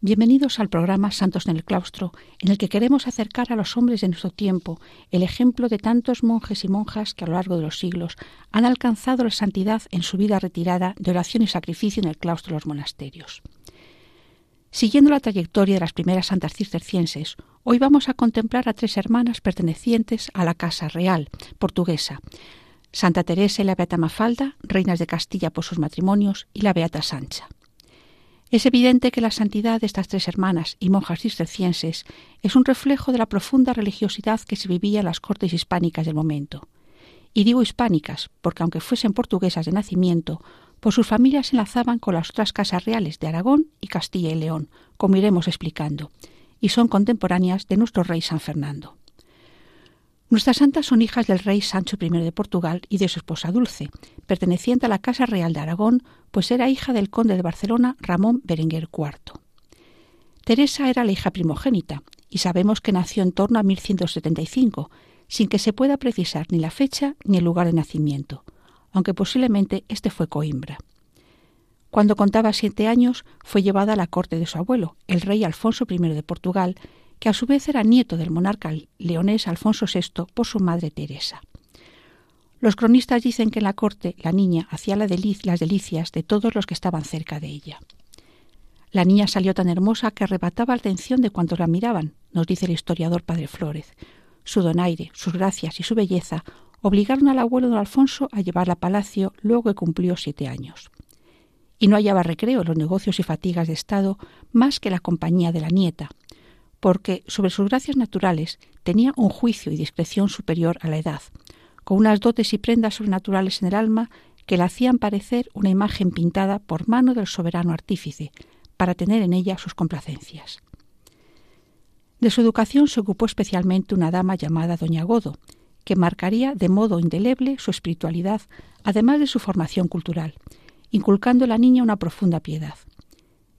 bienvenidos al programa Santos en el Claustro, en el que queremos acercar a los hombres de nuestro tiempo el ejemplo de tantos monjes y monjas que a lo largo de los siglos han alcanzado la santidad en su vida retirada de oración y sacrificio en el claustro de los monasterios. Siguiendo la trayectoria de las primeras santas cistercienses, hoy vamos a contemplar a tres hermanas pertenecientes a la Casa Real portuguesa, Santa Teresa y la Beata Mafalda, reinas de Castilla por sus matrimonios, y la Beata Sancha. Es evidente que la santidad de estas tres hermanas y monjas cistercienses es un reflejo de la profunda religiosidad que se vivía en las cortes hispánicas del momento. Y digo hispánicas porque aunque fuesen portuguesas de nacimiento, por sus familias se enlazaban con las otras casas reales de Aragón y Castilla y León, como iremos explicando, y son contemporáneas de nuestro rey San Fernando. Nuestras santas son hijas del rey Sancho I de Portugal y de su esposa Dulce, perteneciente a la Casa Real de Aragón, pues era hija del conde de Barcelona Ramón Berenguer IV. Teresa era la hija primogénita, y sabemos que nació en torno a 1175, sin que se pueda precisar ni la fecha ni el lugar de nacimiento, aunque posiblemente este fue Coimbra. Cuando contaba siete años, fue llevada a la corte de su abuelo, el rey Alfonso I de Portugal, que a su vez era nieto del monarca leonés Alfonso VI por su madre Teresa. Los cronistas dicen que en la corte la niña hacía las delicias de todos los que estaban cerca de ella. La niña salió tan hermosa que arrebataba la atención de cuantos la miraban, nos dice el historiador Padre Flórez. Su donaire, sus gracias y su belleza obligaron al abuelo don Alfonso a llevarla a palacio luego que cumplió siete años. Y no hallaba recreo en los negocios y fatigas de Estado más que la compañía de la nieta, porque sobre sus gracias naturales tenía un juicio y discreción superior a la edad, con unas dotes y prendas sobrenaturales en el alma que la hacían parecer una imagen pintada por mano del soberano artífice, para tener en ella sus complacencias. De su educación se ocupó especialmente una dama llamada Doña Godo, que marcaría de modo indeleble su espiritualidad, además de su formación cultural, inculcando a la niña una profunda piedad.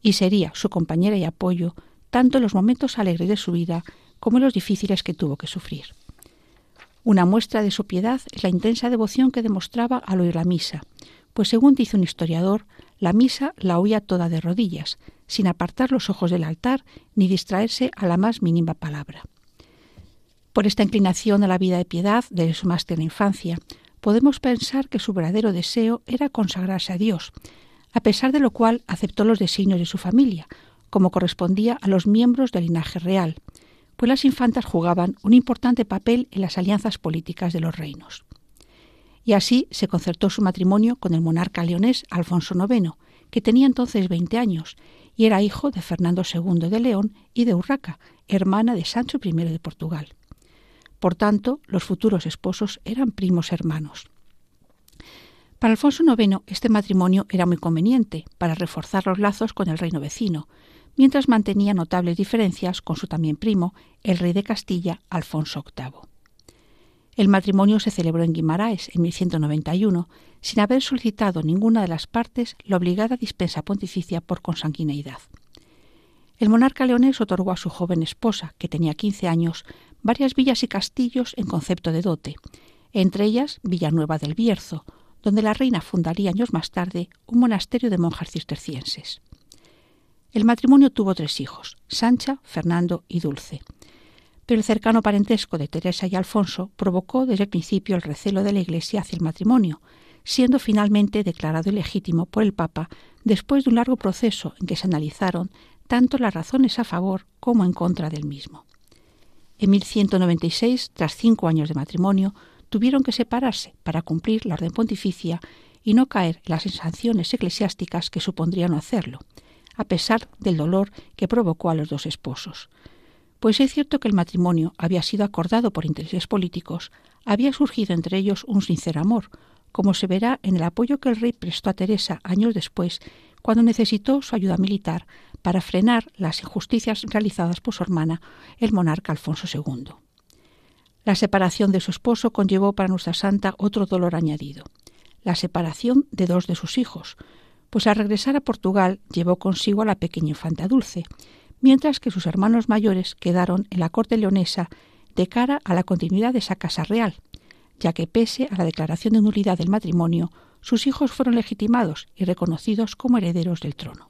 Y sería su compañera y apoyo tanto en los momentos alegres de su vida como en los difíciles que tuvo que sufrir. Una muestra de su piedad es la intensa devoción que demostraba al oír la misa, pues según dice un historiador, la misa la oía toda de rodillas, sin apartar los ojos del altar ni distraerse a la más mínima palabra. Por esta inclinación a la vida de piedad desde su más tierna infancia, podemos pensar que su verdadero deseo era consagrarse a Dios, a pesar de lo cual aceptó los designios de su familia, como correspondía a los miembros del linaje real, pues las infantas jugaban un importante papel en las alianzas políticas de los reinos. Y así se concertó su matrimonio con el monarca leonés Alfonso IX, que tenía entonces veinte años y era hijo de Fernando II de León y de Urraca, hermana de Sancho I de Portugal. Por tanto, los futuros esposos eran primos hermanos. Para Alfonso IX este matrimonio era muy conveniente para reforzar los lazos con el reino vecino, mientras mantenía notables diferencias con su también primo, el rey de Castilla, Alfonso VIII. El matrimonio se celebró en Guimaraes en 1191, sin haber solicitado ninguna de las partes la obligada dispensa pontificia por consanguineidad. El monarca leonés otorgó a su joven esposa, que tenía quince años, varias villas y castillos en concepto de dote, entre ellas Villanueva del Bierzo, donde la reina fundaría años más tarde un monasterio de monjas cistercienses. El matrimonio tuvo tres hijos, Sancha, Fernando y Dulce. Pero el cercano parentesco de Teresa y Alfonso provocó desde el principio el recelo de la Iglesia hacia el matrimonio, siendo finalmente declarado ilegítimo por el Papa después de un largo proceso en que se analizaron tanto las razones a favor como en contra del mismo. En 1196, tras cinco años de matrimonio, tuvieron que separarse para cumplir la orden pontificia y no caer en las sanciones eclesiásticas que supondrían no hacerlo, a pesar del dolor que provocó a los dos esposos. Pues es cierto que el matrimonio había sido acordado por intereses políticos, había surgido entre ellos un sincero amor, como se verá en el apoyo que el rey prestó a Teresa años después, cuando necesitó su ayuda militar para frenar las injusticias realizadas por su hermana, el monarca Alfonso II. La separación de su esposo conllevó para nuestra santa otro dolor añadido, la separación de dos de sus hijos, pues al regresar a Portugal llevó consigo a la pequeña infanta Dulce, mientras que sus hermanos mayores quedaron en la corte leonesa de cara a la continuidad de esa casa real, ya que pese a la declaración de nulidad del matrimonio, sus hijos fueron legitimados y reconocidos como herederos del trono.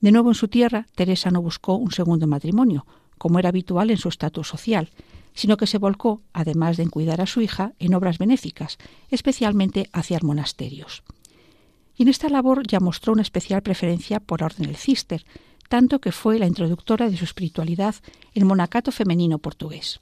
De nuevo en su tierra, Teresa no buscó un segundo matrimonio, como era habitual en su estatus social, sino que se volcó, además de en cuidar a su hija, en obras benéficas, especialmente hacia monasterios. En esta labor ya mostró una especial preferencia por orden del Cister, tanto que fue la introductora de su espiritualidad en monacato femenino portugués.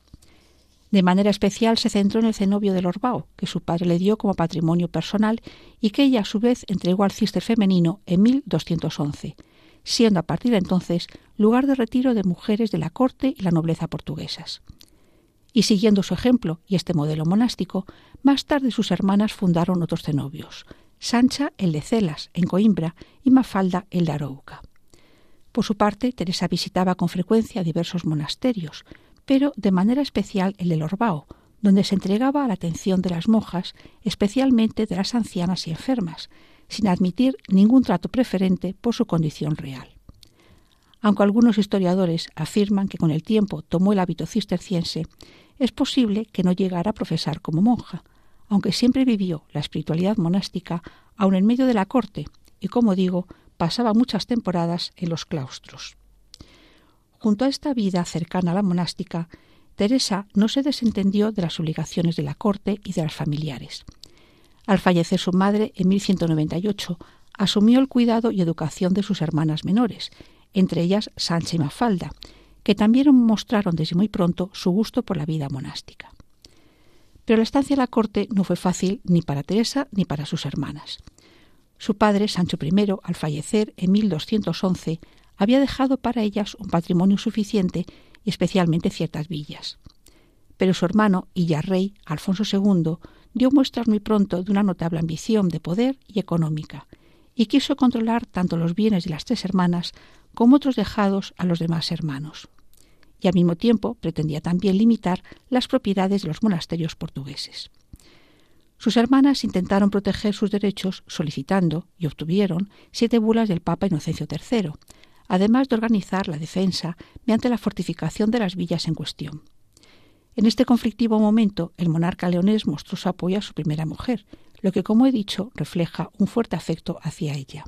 De manera especial se centró en el cenobio del Orbao, que su padre le dio como patrimonio personal y que ella a su vez entregó al cister femenino en 1211, siendo a partir de entonces lugar de retiro de mujeres de la corte y la nobleza portuguesas. Y siguiendo su ejemplo y este modelo monástico, más tarde sus hermanas fundaron otros cenobios, Sancha el de Celas, en Coimbra, y Mafalda el de Arouca. Por su parte, Teresa visitaba con frecuencia diversos monasterios, pero de manera especial el del Orbao, donde se entregaba a la atención de las monjas, especialmente de las ancianas y enfermas, sin admitir ningún trato preferente por su condición real. Aunque algunos historiadores afirman que con el tiempo tomó el hábito cisterciense, es posible que no llegara a profesar como monja, aunque siempre vivió la espiritualidad monástica aun en medio de la corte y, como digo, pasaba muchas temporadas en los claustros. Junto a esta vida cercana a la monástica, Teresa no se desentendió de las obligaciones de la corte y de las familiares. Al fallecer su madre en 1198, asumió el cuidado y educación de sus hermanas menores, entre ellas Sancha y Mafalda, que también mostraron desde muy pronto su gusto por la vida monástica. Pero la estancia en la corte no fue fácil ni para Teresa ni para sus hermanas. Su padre, Sancho I, al fallecer en 1211, había dejado para ellas un patrimonio suficiente y especialmente ciertas villas. Pero su hermano, Illarrey, Alfonso II, dio muestras muy pronto de una notable ambición de poder y económica, y quiso controlar tanto los bienes de las tres hermanas como otros dejados a los demás hermanos. Y al mismo tiempo pretendía también limitar las propiedades de los monasterios portugueses. Sus hermanas intentaron proteger sus derechos solicitando, y obtuvieron, siete bulas del Papa Inocencio III, además de organizar la defensa mediante la fortificación de las villas en cuestión. En este conflictivo momento, el monarca leonés mostró su apoyo a su primera mujer, lo que, como he dicho, refleja un fuerte afecto hacia ella.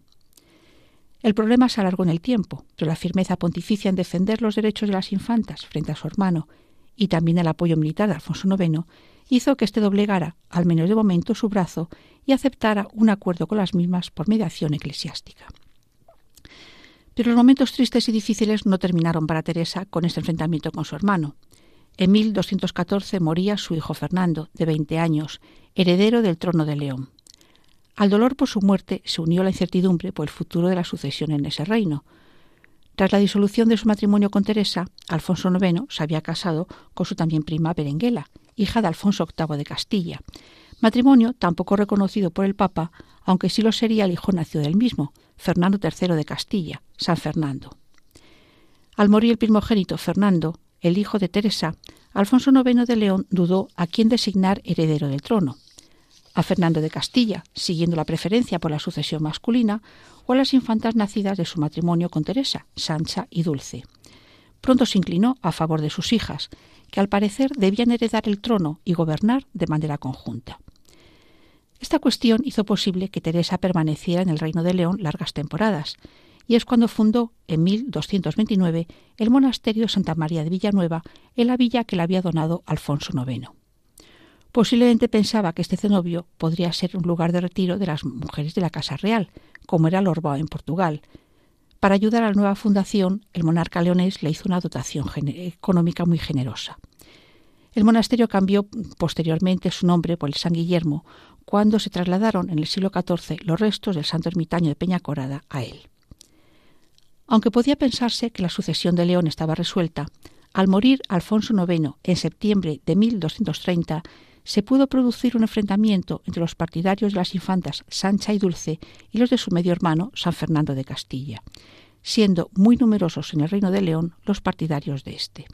El problema se alargó en el tiempo, pero la firmeza pontificia en defender los derechos de las infantas frente a su hermano y también el apoyo militar de Alfonso IX hizo que éste doblegara, al menos de momento, su brazo y aceptara un acuerdo con las mismas por mediación eclesiástica. Pero los momentos tristes y difíciles no terminaron para Teresa con este enfrentamiento con su hermano. En 1214 moría su hijo Fernando, de 20 años, heredero del trono de León. Al dolor por su muerte se unió la incertidumbre por el futuro de la sucesión en ese reino, tras la disolución de su matrimonio con Teresa, Alfonso IX se había casado con su también prima Berenguela, hija de Alfonso VIII de Castilla, matrimonio tampoco reconocido por el Papa, aunque sí lo sería el hijo nacido del mismo, Fernando III de Castilla, San Fernando. Al morir el primogénito Fernando, el hijo de Teresa, Alfonso IX de León dudó a quién designar heredero del trono a Fernando de Castilla, siguiendo la preferencia por la sucesión masculina, o a las infantas nacidas de su matrimonio con Teresa, Sancha y Dulce. Pronto se inclinó a favor de sus hijas, que al parecer debían heredar el trono y gobernar de manera conjunta. Esta cuestión hizo posible que Teresa permaneciera en el Reino de León largas temporadas, y es cuando fundó, en 1229, el monasterio Santa María de Villanueva, en la villa que le había donado Alfonso IX. Posiblemente pensaba que este cenobio podría ser un lugar de retiro de las mujeres de la Casa Real, como era Lorbao en Portugal. Para ayudar a la nueva fundación, el monarca leonés le hizo una dotación económica muy generosa. El monasterio cambió posteriormente su nombre por el San Guillermo cuando se trasladaron en el siglo XIV los restos del santo ermitaño de Peñacorada a él. Aunque podía pensarse que la sucesión de León estaba resuelta, al morir Alfonso IX en septiembre de 1230, se pudo producir un enfrentamiento entre los partidarios de las infantas Sancha y Dulce y los de su medio hermano San Fernando de Castilla, siendo muy numerosos en el Reino de León los partidarios de éste.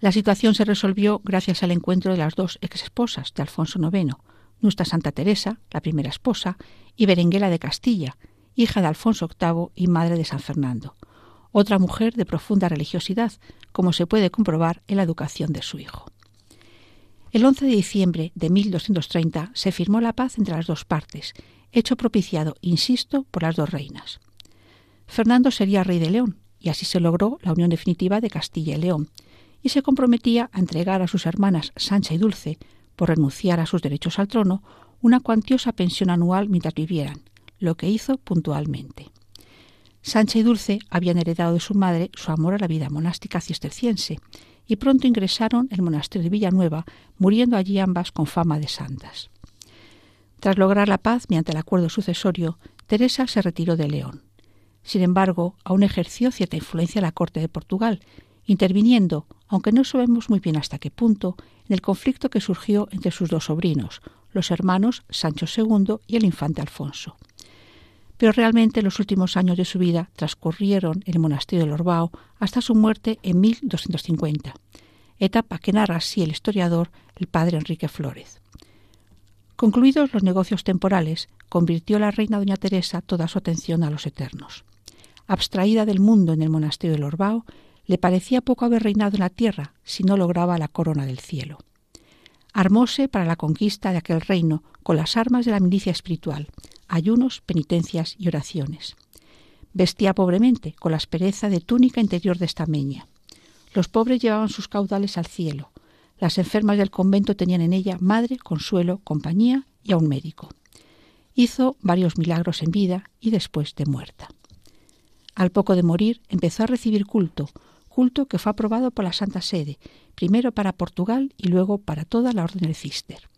La situación se resolvió gracias al encuentro de las dos ex esposas de Alfonso IX, nuestra Santa Teresa, la primera esposa, y Berenguela de Castilla, hija de Alfonso VIII y madre de San Fernando, otra mujer de profunda religiosidad, como se puede comprobar en la educación de su hijo. El 11 de diciembre de 1230 se firmó la paz entre las dos partes, hecho propiciado, insisto, por las dos reinas. Fernando sería rey de León, y así se logró la unión definitiva de Castilla y León, y se comprometía a entregar a sus hermanas Sancha y Dulce, por renunciar a sus derechos al trono, una cuantiosa pensión anual mientras vivieran, lo que hizo puntualmente. Sancha y Dulce habían heredado de su madre su amor a la vida monástica cisterciense, y pronto ingresaron el monasterio de Villanueva, muriendo allí ambas con fama de santas. Tras lograr la paz mediante el acuerdo sucesorio, Teresa se retiró de León. Sin embargo, aún ejerció cierta influencia en la corte de Portugal, interviniendo, aunque no sabemos muy bien hasta qué punto, en el conflicto que surgió entre sus dos sobrinos, los hermanos Sancho II y el infante Alfonso. Pero realmente los últimos años de su vida transcurrieron en el monasterio de Lorbao hasta su muerte en 1250, etapa que narra así el historiador el padre Enrique Flórez. Concluidos los negocios temporales, convirtió la reina doña Teresa toda su atención a los eternos. Abstraída del mundo en el monasterio de Lorbao, le parecía poco haber reinado en la tierra si no lograba la corona del cielo. Armóse para la conquista de aquel reino con las armas de la milicia espiritual, ayunos, penitencias y oraciones. Vestía pobremente, con la aspereza de túnica interior de estameña. Los pobres llevaban sus caudales al cielo. Las enfermas del convento tenían en ella madre, consuelo, compañía y a un médico. Hizo varios milagros en vida y después de muerta. Al poco de morir empezó a recibir culto, culto que fue aprobado por la Santa Sede, primero para Portugal y luego para toda la Orden del Cister.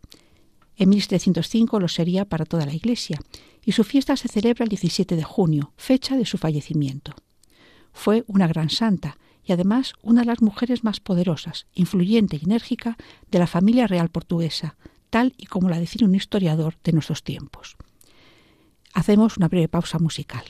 En 1705 lo sería para toda la Iglesia, y su fiesta se celebra el 17 de junio, fecha de su fallecimiento. Fue una gran santa y además una de las mujeres más poderosas, influyente y enérgica de la familia real portuguesa, tal y como la define un historiador de nuestros tiempos. Hacemos una breve pausa musical.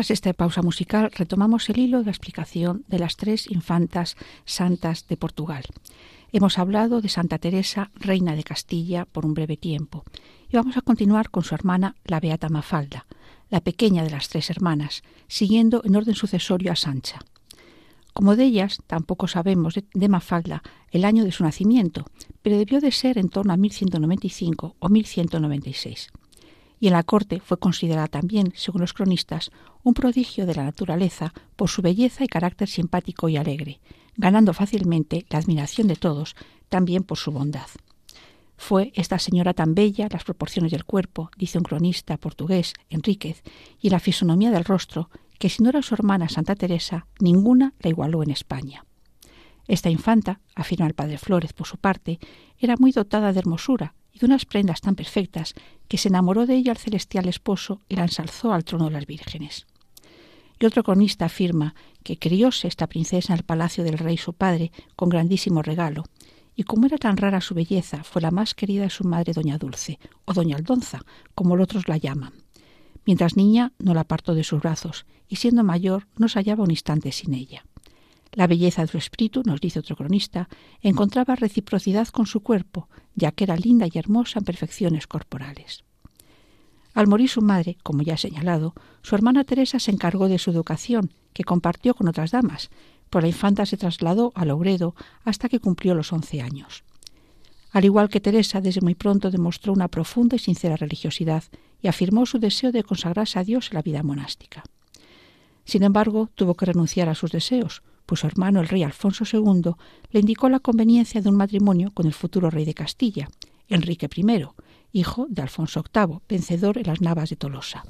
Tras esta pausa musical retomamos el hilo de la explicación de las tres infantas santas de Portugal. Hemos hablado de Santa Teresa, reina de Castilla, por un breve tiempo, y vamos a continuar con su hermana, la Beata Mafalda, la pequeña de las tres hermanas, siguiendo en orden sucesorio a Sancha. Como de ellas, tampoco sabemos de, Mafalda el año de su nacimiento, pero debió de ser en torno a 1195 o 1196 y en la corte fue considerada también, según los cronistas, un prodigio de la naturaleza por su belleza y carácter simpático y alegre, ganando fácilmente la admiración de todos, también por su bondad. Fue esta señora tan bella, las proporciones del cuerpo, dice un cronista portugués, Enríquez, y la fisonomía del rostro, que si no era su hermana Santa Teresa, ninguna la igualó en España. Esta infanta, afirma el padre Flórez por su parte, era muy dotada de hermosura y unas prendas tan perfectas que se enamoró de ella el celestial esposo y la ensalzó al trono de las vírgenes. Y otro cronista afirma que crióse esta princesa en el palacio del rey su padre con grandísimo regalo, y como era tan rara su belleza, fue la más querida de su madre doña Dulce, o doña Aldonza, como los otros la llaman. Mientras niña no la apartó de sus brazos, y siendo mayor no se hallaba un instante sin ella. La belleza de su espíritu, nos dice otro cronista, encontraba reciprocidad con su cuerpo, ya que era linda y hermosa en perfecciones corporales. Al morir su madre, como ya he señalado, su hermana Teresa se encargó de su educación, que compartió con otras damas, pues la infanta se trasladó a Logredo hasta que cumplió los once años. Al igual que Teresa, desde muy pronto demostró una profunda y sincera religiosidad y afirmó su deseo de consagrarse a Dios en la vida monástica. Sin embargo, tuvo que renunciar a sus deseos, pues su hermano, el rey Alfonso II, le indicó la conveniencia de un matrimonio con el futuro rey de Castilla, Enrique I, hijo de Alfonso VIII, vencedor en las Navas de Tolosa,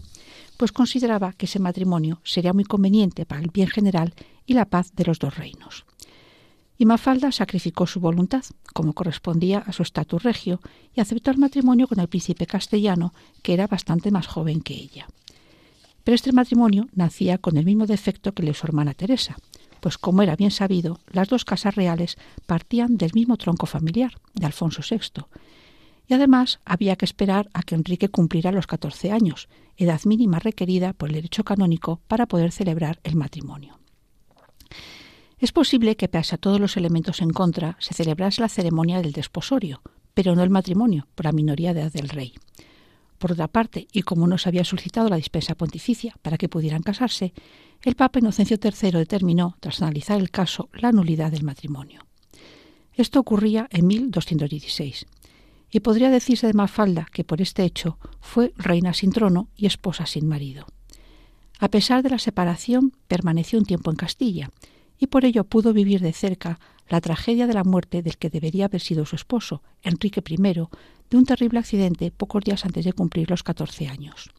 pues consideraba que ese matrimonio sería muy conveniente para el bien general y la paz de los dos reinos. Y Mafalda sacrificó su voluntad, como correspondía a su estatus regio, y aceptó el matrimonio con el príncipe castellano, que era bastante más joven que ella. Pero este matrimonio nacía con el mismo defecto que el de su hermana Teresa, pues como era bien sabido, las dos casas reales partían del mismo tronco familiar, de Alfonso VI, y además había que esperar a que Enrique cumpliera los 14 años, edad mínima requerida por el derecho canónico para poder celebrar el matrimonio. Es posible que, pese a todos los elementos en contra, se celebrase la ceremonia del desposorio, pero no el matrimonio, por la minoría de edad del rey. Por otra parte, y como no se había solicitado la dispensa pontificia para que pudieran casarse, el Papa Inocencio III determinó, tras analizar el caso, la nulidad del matrimonio. Esto ocurría en 1216 y podría decirse de Mafalda que por este hecho fue reina sin trono y esposa sin marido. A pesar de la separación, permaneció un tiempo en Castilla, y por ello pudo vivir de cerca la tragedia de la muerte del que debería haber sido su esposo, Enrique I, de un terrible accidente pocos días antes de cumplir los catorce años.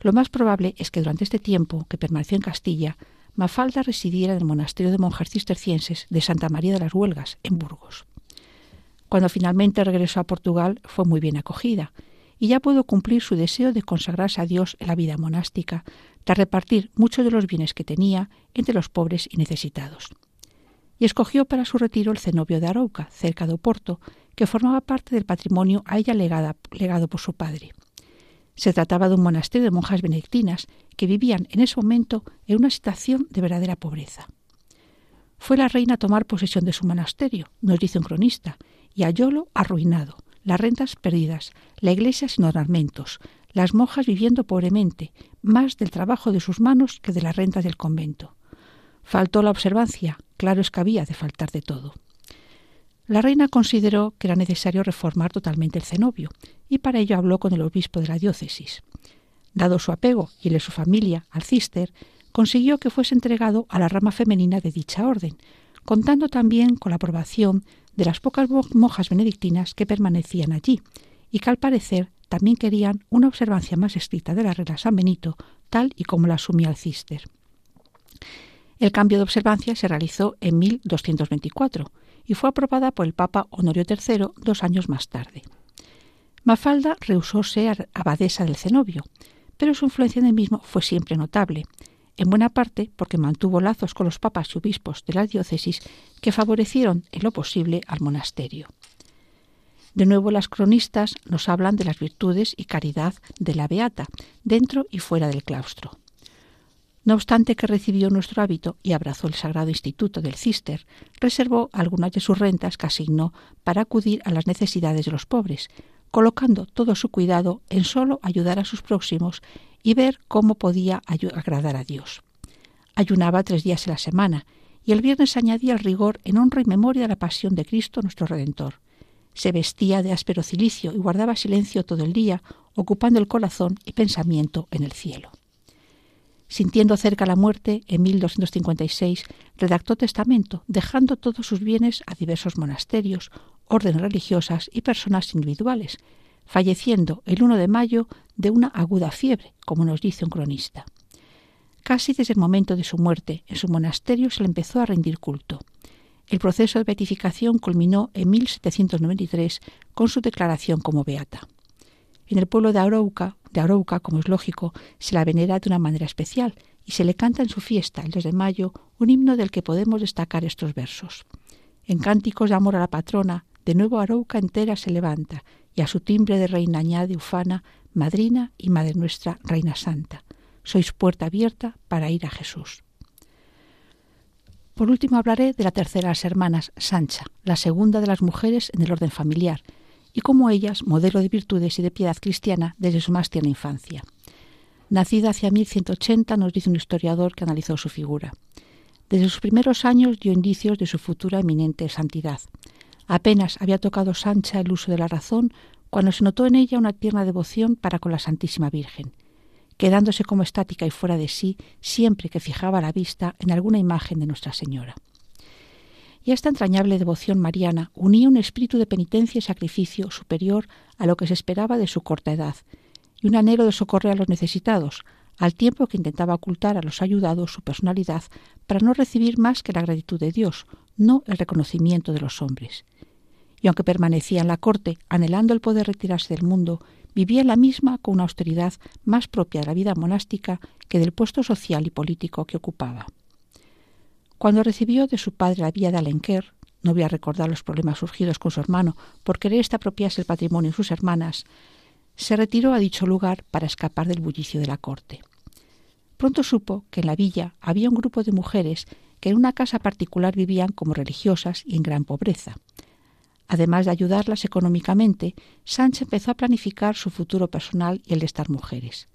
Lo más probable es que durante este tiempo que permaneció en Castilla, Mafalda residiera en el monasterio de monjes cistercienses de Santa María de las Huelgas, en Burgos. Cuando finalmente regresó a Portugal fue muy bien acogida y ya pudo cumplir su deseo de consagrarse a Dios en la vida monástica, tras repartir muchos de los bienes que tenía entre los pobres y necesitados. Y escogió para su retiro el cenobio de Arauca, cerca de Oporto, que formaba parte del patrimonio a ella legado por su padre. Se trataba de un monasterio de monjas benedictinas que vivían en ese momento en una situación de verdadera pobreza. Fue la reina a tomar posesión de su monasterio, nos dice un cronista, y hallólo arruinado, las rentas perdidas, la iglesia sin ornamentos, las monjas viviendo pobremente, más del trabajo de sus manos que de las rentas del convento. Faltó la observancia, claro es que había de faltar de todo. La reina consideró que era necesario reformar totalmente el cenobio, y para ello habló con el obispo de la diócesis. Dado su apego y el de su familia al cister, consiguió que fuese entregado a la rama femenina de dicha orden, contando también con la aprobación de las pocas monjas benedictinas que permanecían allí, y que al parecer también querían una observancia más estricta de la regla San Benito, tal y como la asumía el cister. El cambio de observancia se realizó en 1224 y fue aprobada por el Papa Honorio III dos años más tarde. Mafalda rehusó ser abadesa del cenobio, pero su influencia en el mismo fue siempre notable, en buena parte porque mantuvo lazos con los papas y obispos de la diócesis que favorecieron en lo posible al monasterio. De nuevo las cronistas nos hablan de las virtudes y caridad de la beata, dentro y fuera del claustro. No obstante que recibió nuestro hábito y abrazó el sagrado instituto del cister, reservó algunas de sus rentas que asignó para acudir a las necesidades de los pobres, colocando todo su cuidado en solo ayudar a sus próximos y ver cómo podía agradar a Dios. Ayunaba tres días a la semana y el viernes añadía el rigor en honra y memoria de la pasión de Cristo nuestro Redentor. Se vestía de áspero cilicio y guardaba silencio todo el día, ocupando el corazón y pensamiento en el cielo. Sintiendo cerca la muerte, en 1256 redactó testamento, dejando todos sus bienes a diversos monasterios, órdenes religiosas y personas individuales, falleciendo el 1 de mayo de una aguda fiebre, como nos dice un cronista. Casi desde el momento de su muerte, en su monasterio se le empezó a rendir culto. El proceso de beatificación culminó en 1793 con su declaración como beata. En el pueblo de Arouca, de Arouca, como es lógico, se la venera de una manera especial y se le canta en su fiesta, el 2 de mayo, un himno del que podemos destacar estos versos. En cánticos de amor a la patrona, de nuevo Arouca entera se levanta y a su timbre de reina añade ufana madrina y Madre nuestra, Reina Santa. Sois puerta abierta para ir a Jesús. Por último hablaré de la tercera de las hermanas, Sancha, la segunda de las mujeres en el orden familiar, y como ellas, modelo de virtudes y de piedad cristiana desde su más tierna infancia. Nacida hacia 1180, nos dice un historiador que analizó su figura. Desde sus primeros años dio indicios de su futura eminente santidad. Apenas había tocado Sancha el uso de la razón cuando se notó en ella una tierna devoción para con la Santísima Virgen, quedándose como estática y fuera de sí siempre que fijaba la vista en alguna imagen de Nuestra Señora. Y esta entrañable devoción mariana unía un espíritu de penitencia y sacrificio superior a lo que se esperaba de su corta edad, y un anhelo de socorrer a los necesitados, al tiempo que intentaba ocultar a los ayudados su personalidad para no recibir más que la gratitud de Dios, no el reconocimiento de los hombres. Y aunque permanecía en la corte, anhelando el poder retirarse del mundo, vivía la misma con una austeridad más propia de la vida monástica que del puesto social y político que ocupaba. Cuando recibió de su padre la vía de Alenquer, no voy a recordar los problemas surgidos con su hermano por querer esta apropiarse el patrimonio de sus hermanas, se retiró a dicho lugar para escapar del bullicio de la corte. Pronto supo que en la villa había un grupo de mujeres que en una casa particular vivían como religiosas y en gran pobreza. Además de ayudarlas económicamente, Sánchez empezó a planificar su futuro personal y el de estas mujeres.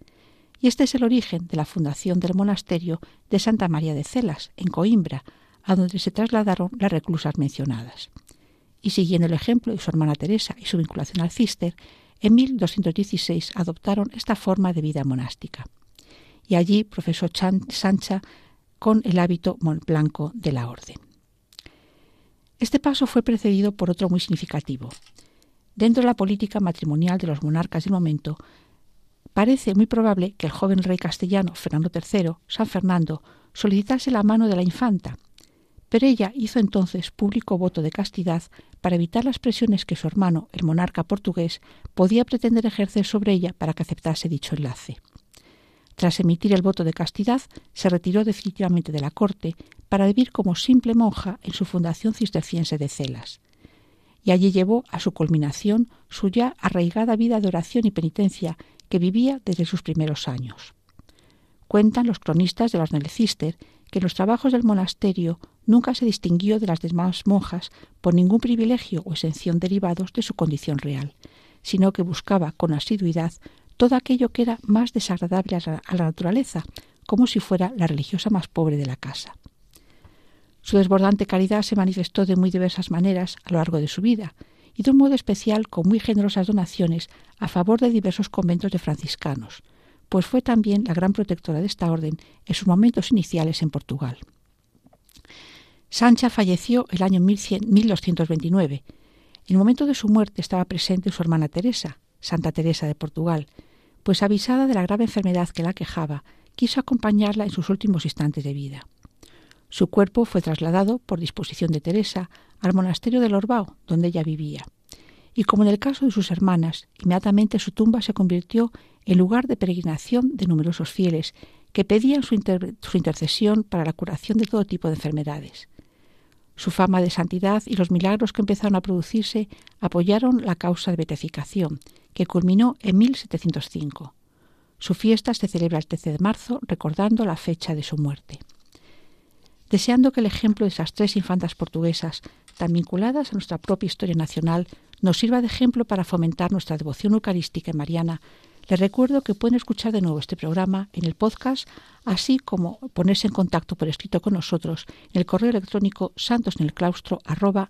Y este es el origen de la fundación del monasterio de Santa María de Celas, en Coimbra, a donde se trasladaron las reclusas mencionadas. Y siguiendo el ejemplo de su hermana Teresa y su vinculación al cister, en 1216 adoptaron esta forma de vida monástica. Y allí profesó Sancha con el hábito blanco de la orden. Este paso fue precedido por otro muy significativo. Dentro de la política matrimonial de los monarcas del momento, parece muy probable que el joven rey castellano Fernando III, San Fernando, solicitase la mano de la infanta, pero ella hizo entonces público voto de castidad para evitar las presiones que su hermano, el monarca portugués, podía pretender ejercer sobre ella para que aceptase dicho enlace. Tras emitir el voto de castidad, se retiró definitivamente de la corte para vivir como simple monja en su fundación cisterciense de Celas. Y allí llevó a su culminación su ya arraigada vida de oración y penitencia que vivía desde sus primeros años. Cuentan los cronistas de los Cister que en los trabajos del monasterio nunca se distinguió de las demás monjas por ningún privilegio o exención derivados de su condición real, sino que buscaba con asiduidad todo aquello que era más desagradable a la naturaleza, como si fuera la religiosa más pobre de la casa. Su desbordante caridad se manifestó de muy diversas maneras a lo largo de su vida, y de un modo especial con muy generosas donaciones a favor de diversos conventos de franciscanos, pues fue también la gran protectora de esta orden en sus momentos iniciales en Portugal. Sancha falleció el año 1229. En el momento de su muerte estaba presente su hermana Teresa, Santa Teresa de Portugal, pues avisada de la grave enfermedad que la quejaba, quiso acompañarla en sus últimos instantes de vida. Su cuerpo fue trasladado, por disposición de Teresa, al monasterio de Lorbao, donde ella vivía. Y como en el caso de sus hermanas, inmediatamente su tumba se convirtió en lugar de peregrinación de numerosos fieles que pedían su, su intercesión para la curación de todo tipo de enfermedades. Su fama de santidad y los milagros que empezaron a producirse apoyaron la causa de beatificación, que culminó en 1705. Su fiesta se celebra el 13 de marzo, recordando la fecha de su muerte. Deseando que el ejemplo de esas tres infantas portuguesas, tan vinculadas a nuestra propia historia nacional, nos sirva de ejemplo para fomentar nuestra devoción eucarística y mariana, les recuerdo que pueden escuchar de nuevo este programa en el podcast, así como ponerse en contacto por escrito con nosotros en el correo electrónico santosnelclaustro arroba